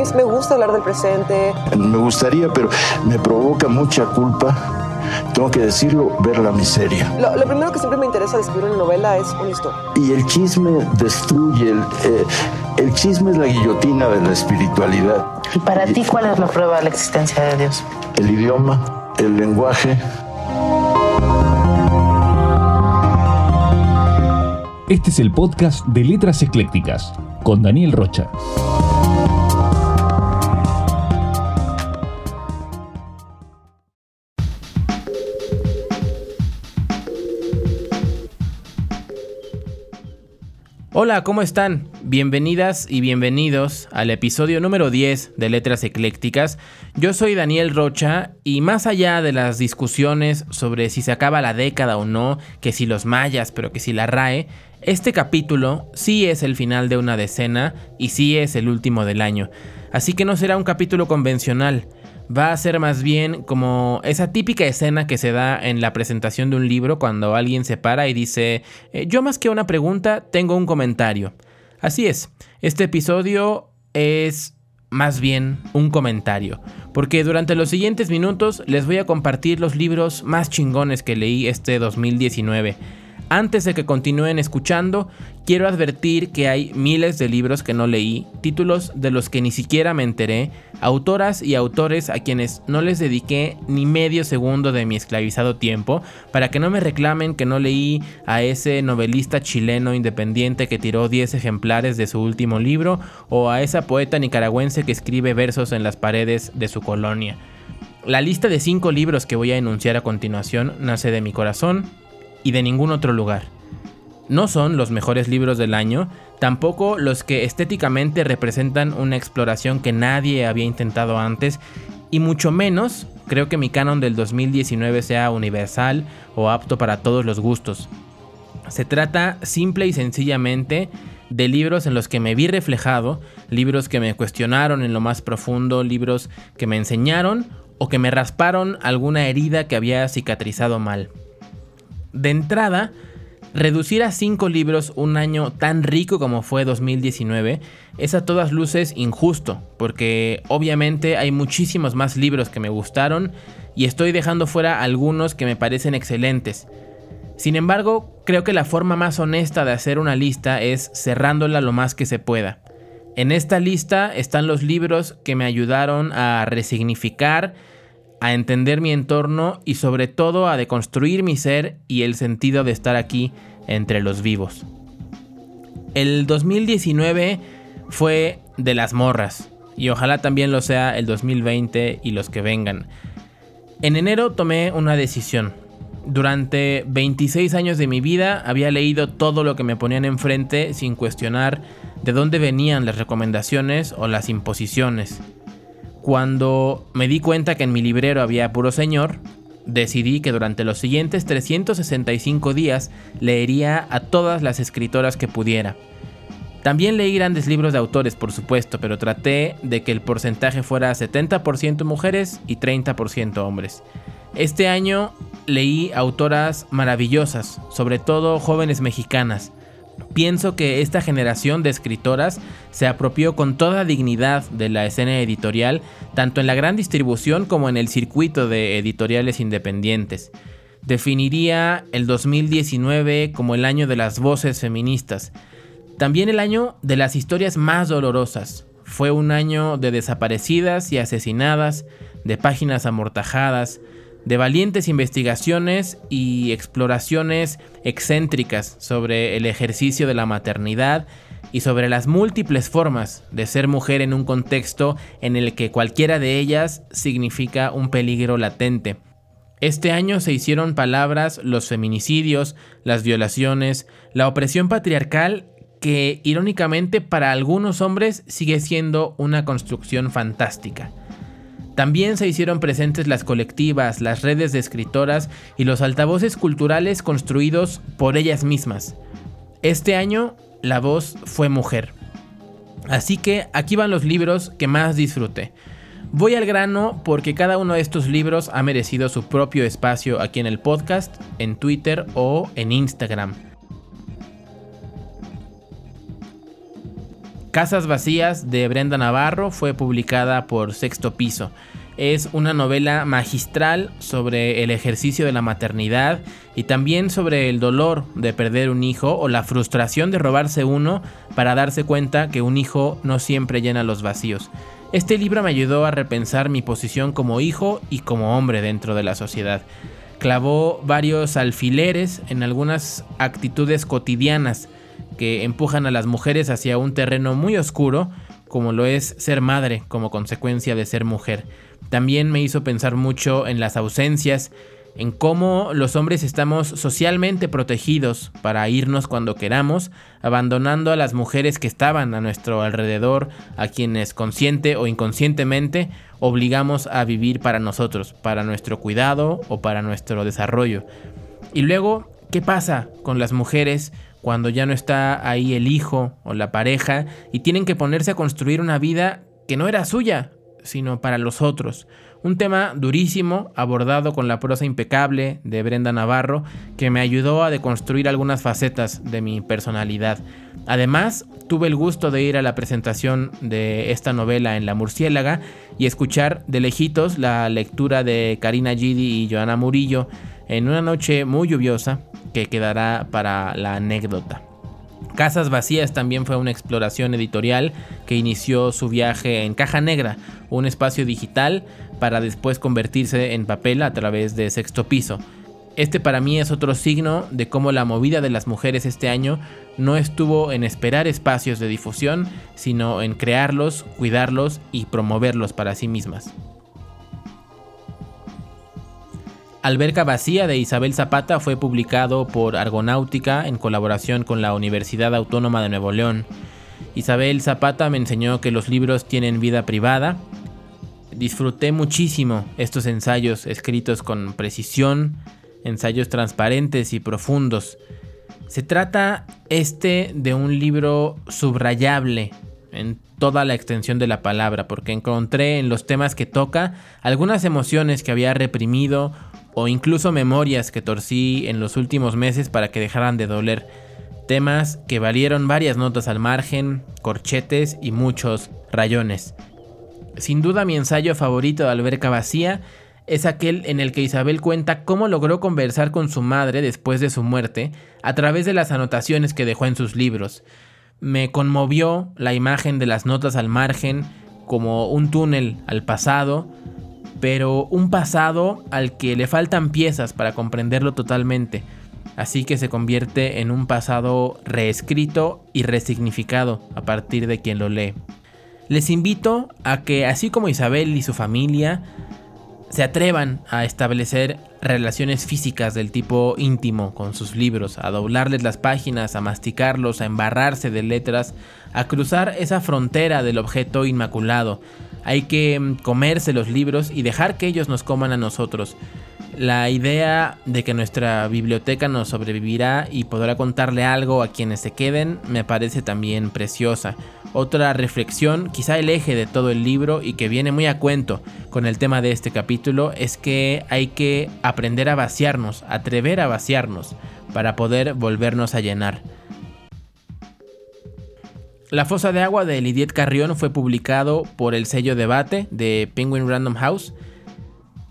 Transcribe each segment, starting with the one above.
mí me gusta hablar del presente. Me gustaría, pero me provoca mucha culpa tengo que decirlo, ver la miseria. Lo, primero que siempre me interesa de escribir una novela es una historia. Y el chisme destruye, el, eh, el chisme es la guillotina de la espiritualidad. ¿Y para ti cuál es la prueba de la existencia de Dios? El idioma, el lenguaje. Este es el podcast de Letras Eclécticas con Daniel Rocha. Hola, ¿cómo están? Bienvenidas y bienvenidos al episodio número 10 de Letras Eclécticas. Yo soy Daniel Rocha y más allá de las discusiones sobre si se acaba la década o no, que si los mayas, pero que si la RAE, este capítulo sí es el final de una decena y sí es el último del año. Así que no será un capítulo convencional va a ser más bien como esa típica escena que se da en la presentación de un libro cuando alguien se para y dice, eh, yo más que una pregunta tengo un comentario. Así es, este episodio es más bien un comentario, porque durante los siguientes minutos les voy a compartir los libros más chingones que leí este 2019 antes de que continúen escuchando, quiero advertir que hay miles de libros que no leí, títulos de los que ni siquiera me enteré, autoras y autores a quienes no les dediqué ni medio segundo de mi esclavizado tiempo, para que no me reclamen que no leí a ese novelista chileno independiente que tiró 10 ejemplares de su último libro, o a esa poeta nicaragüense que escribe versos en las paredes de su colonia. La lista de 5 libros que voy a enunciar a continuación nace de mi corazón, y de ningún otro lugar. No son los mejores libros del año, tampoco los que estéticamente representan una exploración que nadie había intentado antes, y mucho menos creo que mi canon del 2019 sea universal o apto para todos los gustos. Se trata simple y sencillamente de libros en los que me vi reflejado, libros que me cuestionaron en lo más profundo, libros que me enseñaron o que me rasparon alguna herida que había cicatrizado mal. De entrada, reducir a 5 libros un año tan rico como fue 2019 es a todas luces injusto, porque obviamente hay muchísimos más libros que me gustaron y estoy dejando fuera algunos que me parecen excelentes. Sin embargo, creo que la forma más honesta de hacer una lista es cerrándola lo más que se pueda. En esta lista están los libros que me ayudaron a resignificar a entender mi entorno y sobre todo a deconstruir mi ser y el sentido de estar aquí entre los vivos. El 2019 fue de las morras y ojalá también lo sea el 2020 y los que vengan. En enero tomé una decisión. Durante 26 años de mi vida había leído todo lo que me ponían enfrente sin cuestionar de dónde venían las recomendaciones o las imposiciones. Cuando me di cuenta que en mi librero había puro señor, decidí que durante los siguientes 365 días leería a todas las escritoras que pudiera. También leí grandes libros de autores, por supuesto, pero traté de que el porcentaje fuera 70% mujeres y 30% hombres. Este año leí autoras maravillosas, sobre todo jóvenes mexicanas, Pienso que esta generación de escritoras se apropió con toda dignidad de la escena editorial, tanto en la gran distribución como en el circuito de editoriales independientes. Definiría el 2019 como el año de las voces feministas, también el año de las historias más dolorosas. Fue un año de desaparecidas y asesinadas, de páginas amortajadas, de valientes investigaciones y exploraciones excéntricas sobre el ejercicio de la maternidad y sobre las múltiples formas de ser mujer en un contexto en el que cualquiera de ellas significa un peligro latente. Este año se hicieron palabras los feminicidios, las violaciones, la opresión patriarcal que irónicamente para algunos hombres sigue siendo una construcción fantástica. También se hicieron presentes las colectivas, las redes de escritoras y los altavoces culturales construidos por ellas mismas. Este año la voz fue mujer. Así que aquí van los libros que más disfruté. Voy al grano porque cada uno de estos libros ha merecido su propio espacio aquí en el podcast, en Twitter o en Instagram. Casas Vacías de Brenda Navarro fue publicada por Sexto Piso. Es una novela magistral sobre el ejercicio de la maternidad y también sobre el dolor de perder un hijo o la frustración de robarse uno para darse cuenta que un hijo no siempre llena los vacíos. Este libro me ayudó a repensar mi posición como hijo y como hombre dentro de la sociedad. Clavó varios alfileres en algunas actitudes cotidianas que empujan a las mujeres hacia un terreno muy oscuro, como lo es ser madre como consecuencia de ser mujer. También me hizo pensar mucho en las ausencias, en cómo los hombres estamos socialmente protegidos para irnos cuando queramos, abandonando a las mujeres que estaban a nuestro alrededor, a quienes consciente o inconscientemente obligamos a vivir para nosotros, para nuestro cuidado o para nuestro desarrollo. Y luego, ¿qué pasa con las mujeres cuando ya no está ahí el hijo o la pareja y tienen que ponerse a construir una vida que no era suya, sino para los otros? Un tema durísimo, abordado con la prosa impecable de Brenda Navarro, que me ayudó a deconstruir algunas facetas de mi personalidad. Además, tuve el gusto de ir a la presentación de esta novela en La Murciélaga y escuchar de lejitos la lectura de Karina Gidi y Joana Murillo en una noche muy lluviosa que quedará para la anécdota. Casas Vacías también fue una exploración editorial que inició su viaje en Caja Negra, un espacio digital para después convertirse en papel a través de sexto piso. Este para mí es otro signo de cómo la movida de las mujeres este año no estuvo en esperar espacios de difusión, sino en crearlos, cuidarlos y promoverlos para sí mismas. Alberca Vacía de Isabel Zapata fue publicado por Argonáutica en colaboración con la Universidad Autónoma de Nuevo León. Isabel Zapata me enseñó que los libros tienen vida privada. Disfruté muchísimo estos ensayos escritos con precisión, ensayos transparentes y profundos. Se trata este de un libro subrayable en toda la extensión de la palabra, porque encontré en los temas que toca algunas emociones que había reprimido o incluso memorias que torcí en los últimos meses para que dejaran de doler. Temas que valieron varias notas al margen, corchetes y muchos rayones. Sin duda mi ensayo favorito de Alberca Vacía es aquel en el que Isabel cuenta cómo logró conversar con su madre después de su muerte a través de las anotaciones que dejó en sus libros. Me conmovió la imagen de las notas al margen como un túnel al pasado, pero un pasado al que le faltan piezas para comprenderlo totalmente, así que se convierte en un pasado reescrito y resignificado a partir de quien lo lee. Les invito a que, así como Isabel y su familia, se atrevan a establecer relaciones físicas del tipo íntimo con sus libros, a doblarles las páginas, a masticarlos, a embarrarse de letras, a cruzar esa frontera del objeto inmaculado, hay que mm, comerse los libros y dejar que ellos nos coman a nosotros. La idea de que nuestra biblioteca nos sobrevivirá y podrá contarle algo a quienes se queden me parece también preciosa. Otra reflexión, quizá el eje de todo el libro y que viene muy a cuento con el tema de este capítulo, es que hay que aprender a vaciarnos, atrever a vaciarnos para poder volvernos a llenar. La fosa de agua de Lidiet Carrión fue publicado por el sello Debate de Penguin Random House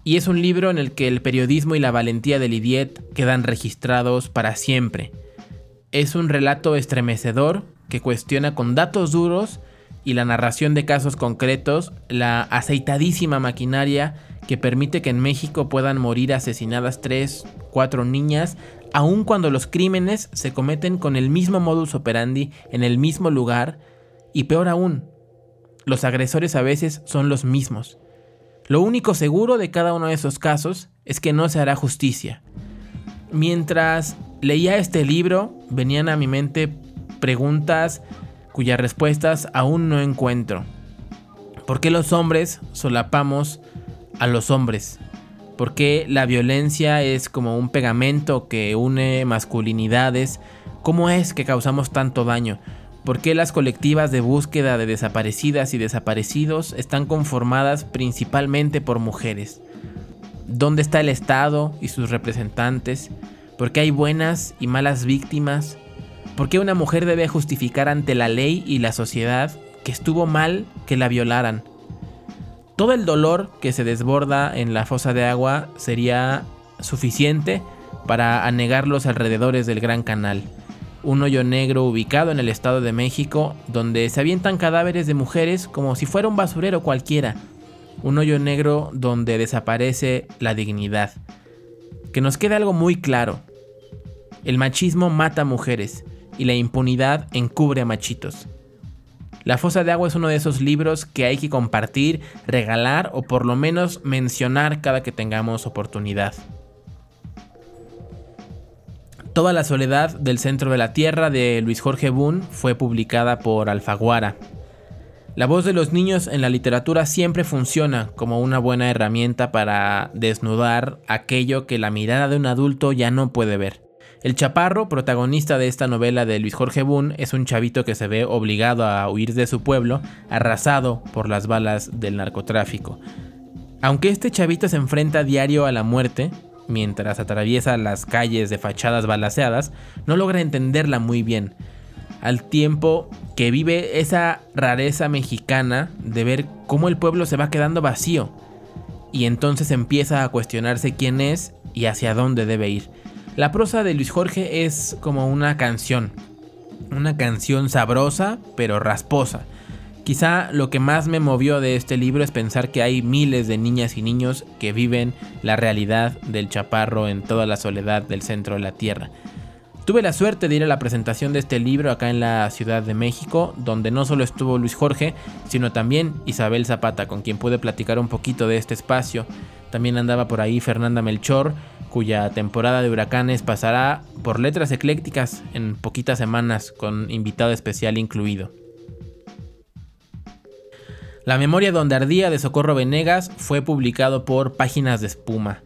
y es un libro en el que el periodismo y la valentía de Lidiet quedan registrados para siempre. Es un relato estremecedor que cuestiona con datos duros y la narración de casos concretos la aceitadísima maquinaria que permite que en México puedan morir asesinadas tres, cuatro niñas aun cuando los crímenes se cometen con el mismo modus operandi en el mismo lugar y peor aún, los agresores a veces son los mismos. Lo único seguro de cada uno de esos casos es que no se hará justicia. Mientras leía este libro, venían a mi mente preguntas cuyas respuestas aún no encuentro. ¿Por qué los hombres solapamos a los hombres? ¿Por qué la violencia es como un pegamento que une masculinidades? ¿Cómo es que causamos tanto daño? ¿Por qué las colectivas de búsqueda de desaparecidas y desaparecidos están conformadas principalmente por mujeres? ¿Dónde está el Estado y sus representantes? ¿Por qué hay buenas y malas víctimas? ¿Por qué una mujer debe justificar ante la ley y la sociedad que estuvo mal que la violaran? Todo el dolor que se desborda en la fosa de agua sería suficiente para anegar los alrededores del Gran Canal, un hoyo negro ubicado en el Estado de México donde se avientan cadáveres de mujeres como si fuera un basurero cualquiera, un hoyo negro donde desaparece la dignidad. Que nos quede algo muy claro, el machismo mata mujeres y la impunidad encubre a machitos. La fosa de agua es uno de esos libros que hay que compartir, regalar o por lo menos mencionar cada que tengamos oportunidad. Toda la soledad del centro de la tierra de Luis Jorge Boone fue publicada por Alfaguara. La voz de los niños en la literatura siempre funciona como una buena herramienta para desnudar aquello que la mirada de un adulto ya no puede ver. El chaparro, protagonista de esta novela de Luis Jorge Boone, es un chavito que se ve obligado a huir de su pueblo, arrasado por las balas del narcotráfico. Aunque este chavito se enfrenta a diario a la muerte, mientras atraviesa las calles de fachadas balaseadas, no logra entenderla muy bien, al tiempo que vive esa rareza mexicana de ver cómo el pueblo se va quedando vacío, y entonces empieza a cuestionarse quién es y hacia dónde debe ir. La prosa de Luis Jorge es como una canción. Una canción sabrosa pero rasposa. Quizá lo que más me movió de este libro es pensar que hay miles de niñas y niños que viven la realidad del chaparro en toda la soledad del centro de la tierra. Tuve la suerte de ir a la presentación de este libro acá en la Ciudad de México, donde no solo estuvo Luis Jorge, sino también Isabel Zapata, con quien pude platicar un poquito de este espacio. También andaba por ahí Fernanda Melchor, cuya temporada de huracanes pasará por letras eclécticas en poquitas semanas, con invitado especial incluido. La memoria donde ardía de Socorro Venegas fue publicado por Páginas de Espuma.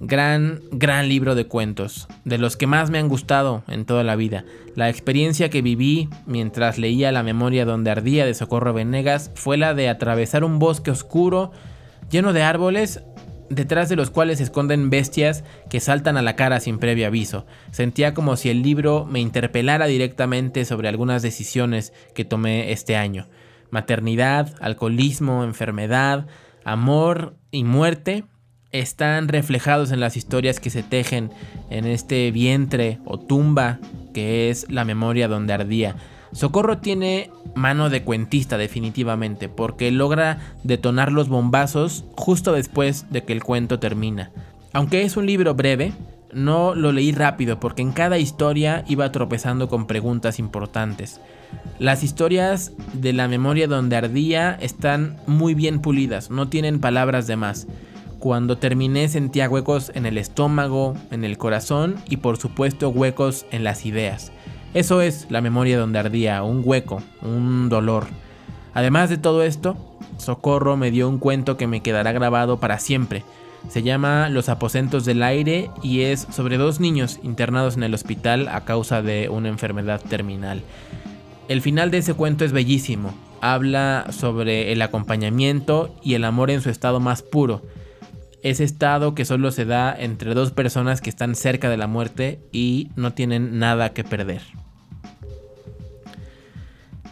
Gran, gran libro de cuentos, de los que más me han gustado en toda la vida. La experiencia que viví mientras leía La memoria donde ardía de Socorro Venegas fue la de atravesar un bosque oscuro, lleno de árboles, detrás de los cuales se esconden bestias que saltan a la cara sin previo aviso. Sentía como si el libro me interpelara directamente sobre algunas decisiones que tomé este año. Maternidad, alcoholismo, enfermedad, amor y muerte están reflejados en las historias que se tejen en este vientre o tumba que es la memoria donde ardía. Socorro tiene mano de cuentista definitivamente, porque logra detonar los bombazos justo después de que el cuento termina. Aunque es un libro breve, no lo leí rápido porque en cada historia iba tropezando con preguntas importantes. Las historias de la memoria donde ardía están muy bien pulidas, no tienen palabras de más. Cuando terminé sentía huecos en el estómago, en el corazón y por supuesto huecos en las ideas. Eso es la memoria donde ardía, un hueco, un dolor. Además de todo esto, Socorro me dio un cuento que me quedará grabado para siempre. Se llama Los aposentos del aire y es sobre dos niños internados en el hospital a causa de una enfermedad terminal. El final de ese cuento es bellísimo. Habla sobre el acompañamiento y el amor en su estado más puro. Ese estado que solo se da entre dos personas que están cerca de la muerte y no tienen nada que perder.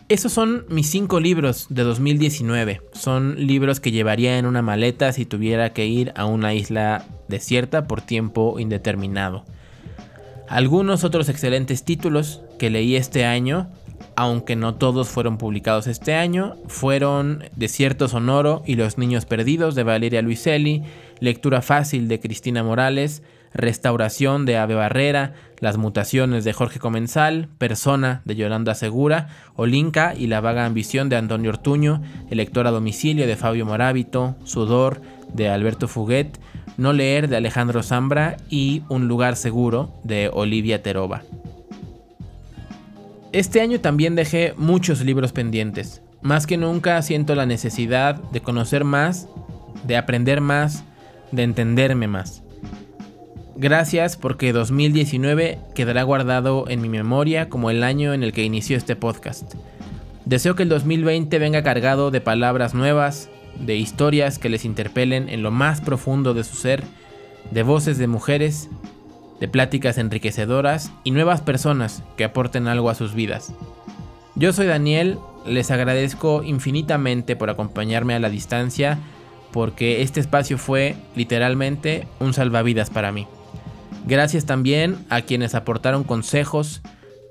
Esos son mis cinco libros de 2019. Son libros que llevaría en una maleta si tuviera que ir a una isla desierta por tiempo indeterminado. Algunos otros excelentes títulos que leí este año, aunque no todos fueron publicados este año, fueron Desierto Sonoro y Los Niños Perdidos de Valeria Luiselli, Lectura Fácil de Cristina Morales, Restauración de Ave Barrera, Las Mutaciones de Jorge Comensal, Persona de Yolanda Segura, Olinka y La Vaga Ambición de Antonio Ortuño, Elector a Domicilio de Fabio Morábito, Sudor de Alberto Fuguet, No Leer de Alejandro Zambra y Un Lugar Seguro de Olivia Teroba. Este año también dejé muchos libros pendientes. Más que nunca siento la necesidad de conocer más, de aprender más, de entenderme más. Gracias porque 2019 quedará guardado en mi memoria como el año en el que inició este podcast. Deseo que el 2020 venga cargado de palabras nuevas, de historias que les interpelen en lo más profundo de su ser, de voces de mujeres de pláticas enriquecedoras y nuevas personas que aporten algo a sus vidas. Yo soy Daniel, les agradezco infinitamente por acompañarme a la distancia porque este espacio fue literalmente un salvavidas para mí. Gracias también a quienes aportaron consejos,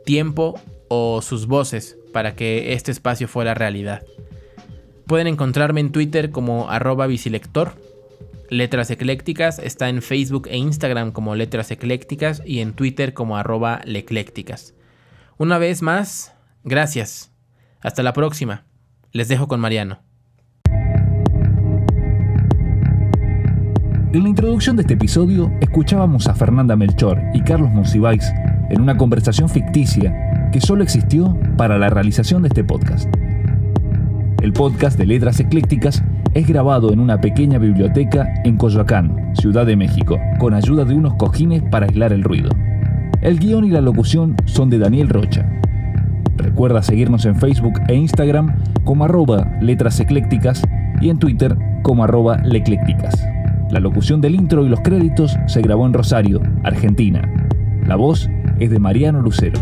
tiempo o sus voces para que este espacio fuera realidad. Pueden encontrarme en Twitter como arroba. Letras Eclécticas está en Facebook e Instagram como Letras Eclécticas y en Twitter como arroba leclécticas. Una vez más, gracias. Hasta la próxima. Les dejo con Mariano. En la introducción de este episodio escuchábamos a Fernanda Melchor y Carlos Monsiváis en una conversación ficticia que solo existió para la realización de este podcast. El podcast de Letras Eclécticas es grabado en una pequeña biblioteca en Coyoacán, Ciudad de México, con ayuda de unos cojines para aislar el ruido. El guion y la locución son de Daniel Rocha. Recuerda seguirnos en Facebook e Instagram como arroba letras eclécticas y en Twitter como arroba leclécticas. La locución del intro y los créditos se grabó en Rosario, Argentina. La voz es de Mariano Lucero.